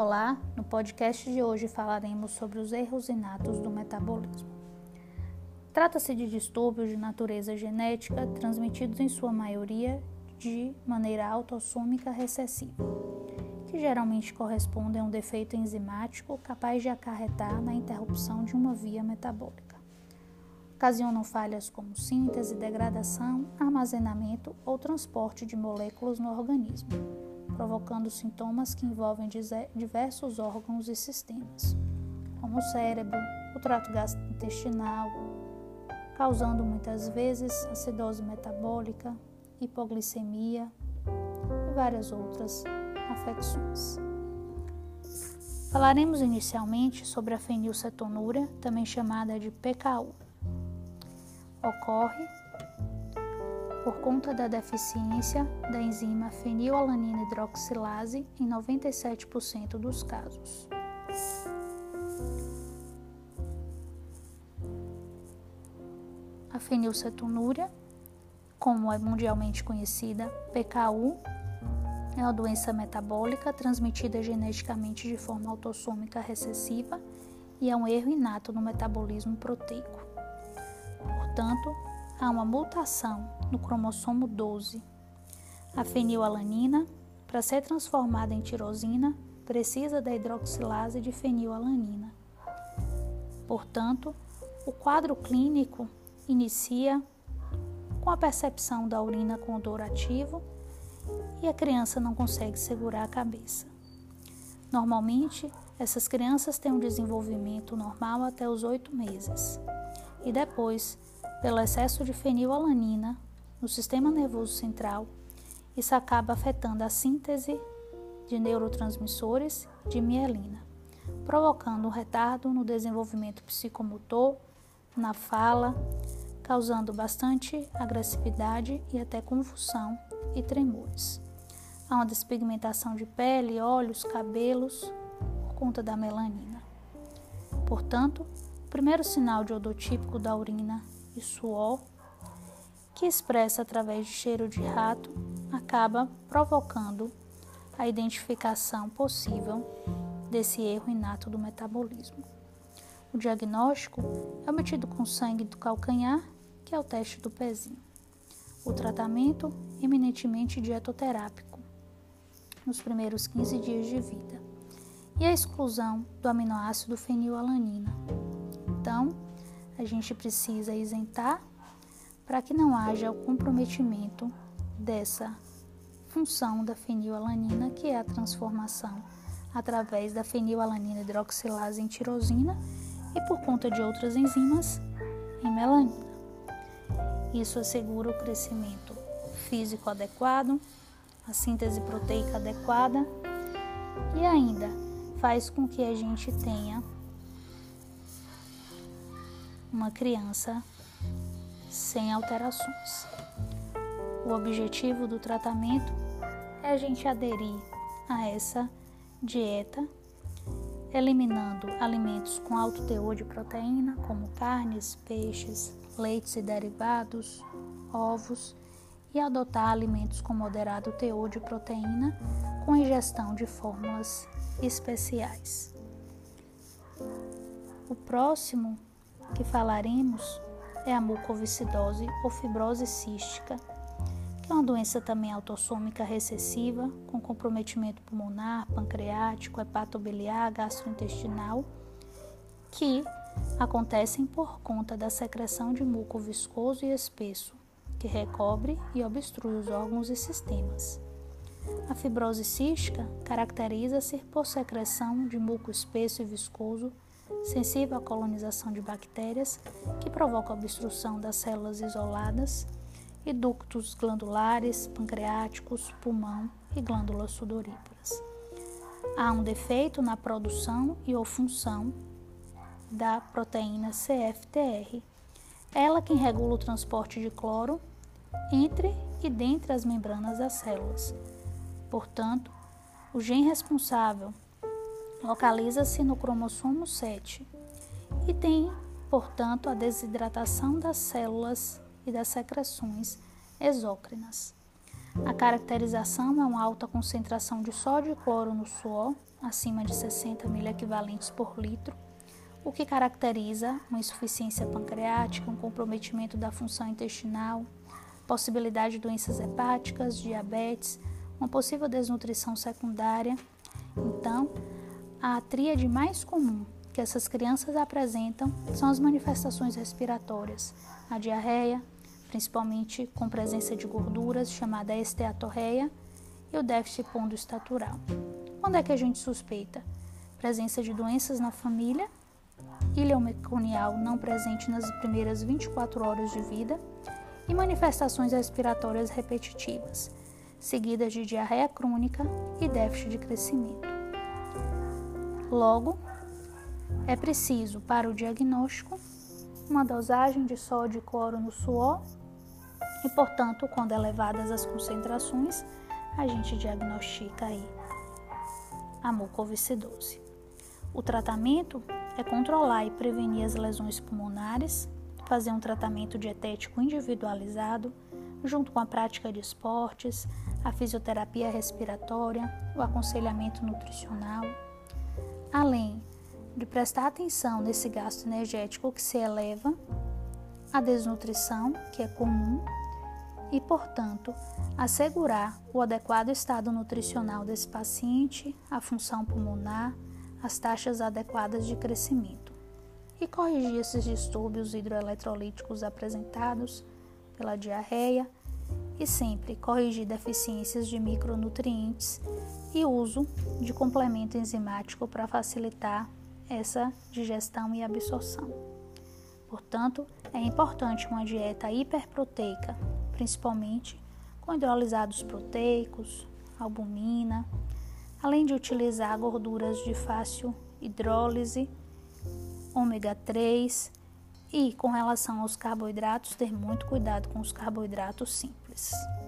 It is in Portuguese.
Olá, no podcast de hoje falaremos sobre os erros inatos do metabolismo. Trata-se de distúrbios de natureza genética transmitidos em sua maioria de maneira autossômica recessiva, que geralmente correspondem a um defeito enzimático capaz de acarretar na interrupção de uma via metabólica. Ocasionam falhas como síntese, degradação, armazenamento ou transporte de moléculas no organismo provocando sintomas que envolvem diversos órgãos e sistemas, como o cérebro, o trato gastrointestinal, causando muitas vezes acidose metabólica, hipoglicemia e várias outras afecções. Falaremos inicialmente sobre a fenilcetonúria, também chamada de PKU. Ocorre por conta da deficiência da enzima fenilalanina hidroxilase em 97% dos casos. A fenilcetonúria, como é mundialmente conhecida, PKU, é uma doença metabólica transmitida geneticamente de forma autossômica recessiva e é um erro inato no metabolismo proteico. Portanto, há uma mutação no cromossomo 12. A fenilalanina, para ser transformada em tirosina, precisa da hidroxilase de fenilalanina. Portanto, o quadro clínico inicia com a percepção da urina com odor ativo e a criança não consegue segurar a cabeça. Normalmente, essas crianças têm um desenvolvimento normal até os oito meses e depois pelo excesso de fenilalanina no sistema nervoso central, isso acaba afetando a síntese de neurotransmissores de mielina, provocando um retardo no desenvolvimento psicomotor, na fala, causando bastante agressividade e até convulsão e tremores. Há uma despigmentação de pele, olhos, cabelos por conta da melanina. Portanto, o primeiro sinal de odor típico da urina e suor, que expressa através de cheiro de rato, acaba provocando a identificação possível desse erro inato do metabolismo. O diagnóstico é obtido com sangue do calcanhar, que é o teste do pezinho. O tratamento, eminentemente dietoterápico, nos primeiros 15 dias de vida. E a exclusão do aminoácido fenilalanina. Então, a gente precisa isentar para que não haja o comprometimento dessa função da fenilalanina, que é a transformação através da fenilalanina hidroxilase em tirosina e por conta de outras enzimas em melanina. Isso assegura o crescimento físico adequado, a síntese proteica adequada e ainda faz com que a gente tenha uma criança sem alterações. O objetivo do tratamento é a gente aderir a essa dieta, eliminando alimentos com alto teor de proteína, como carnes, peixes, leites e derivados, ovos, e adotar alimentos com moderado teor de proteína, com ingestão de fórmulas especiais. O próximo que falaremos é a mucoviscidose ou fibrose cística, que é uma doença também autossômica recessiva, com comprometimento pulmonar, pancreático, hepatobiliar, gastrointestinal, que acontecem por conta da secreção de muco viscoso e espesso, que recobre e obstrui os órgãos e sistemas. A fibrose cística caracteriza-se por secreção de muco espesso e viscoso sensível à colonização de bactérias, que provoca obstrução das células isoladas, e ductos glandulares, pancreáticos, pulmão e glândulas sudoríparas. Há um defeito na produção e ou função da proteína CFTR, ela quem regula o transporte de cloro entre e dentre as membranas das células. Portanto, o gene responsável localiza-se no cromossomo 7 e tem, portanto, a desidratação das células e das secreções exócrinas. A caracterização é uma alta concentração de sódio e cloro no suor, acima de 60 mil equivalentes por litro, o que caracteriza uma insuficiência pancreática, um comprometimento da função intestinal, possibilidade de doenças hepáticas, diabetes, uma possível desnutrição secundária. Então, a tríade mais comum que essas crianças apresentam são as manifestações respiratórias, a diarreia, principalmente com presença de gorduras, chamada esteatorreia, e o déficit pondoestatural. Quando é que a gente suspeita? Presença de doenças na família, ilha não presente nas primeiras 24 horas de vida e manifestações respiratórias repetitivas, seguidas de diarreia crônica e déficit de crescimento. Logo, é preciso, para o diagnóstico, uma dosagem de sódio e cloro no suor e, portanto, quando elevadas as concentrações, a gente diagnostica aí a mucoviscidose. O tratamento é controlar e prevenir as lesões pulmonares, fazer um tratamento dietético individualizado, junto com a prática de esportes, a fisioterapia respiratória, o aconselhamento nutricional, além de prestar atenção nesse gasto energético que se eleva, a desnutrição, que é comum, e, portanto, assegurar o adequado estado nutricional desse paciente, a função pulmonar, as taxas adequadas de crescimento. E corrigir esses distúrbios hidroeletrolíticos apresentados pela diarreia e sempre corrigir deficiências de micronutrientes e uso de complemento enzimático para facilitar essa digestão e absorção. Portanto, é importante uma dieta hiperproteica, principalmente com hidrolisados proteicos, albumina, além de utilizar gorduras de fácil hidrólise, ômega 3 e com relação aos carboidratos, ter muito cuidado com os carboidratos simples. lives.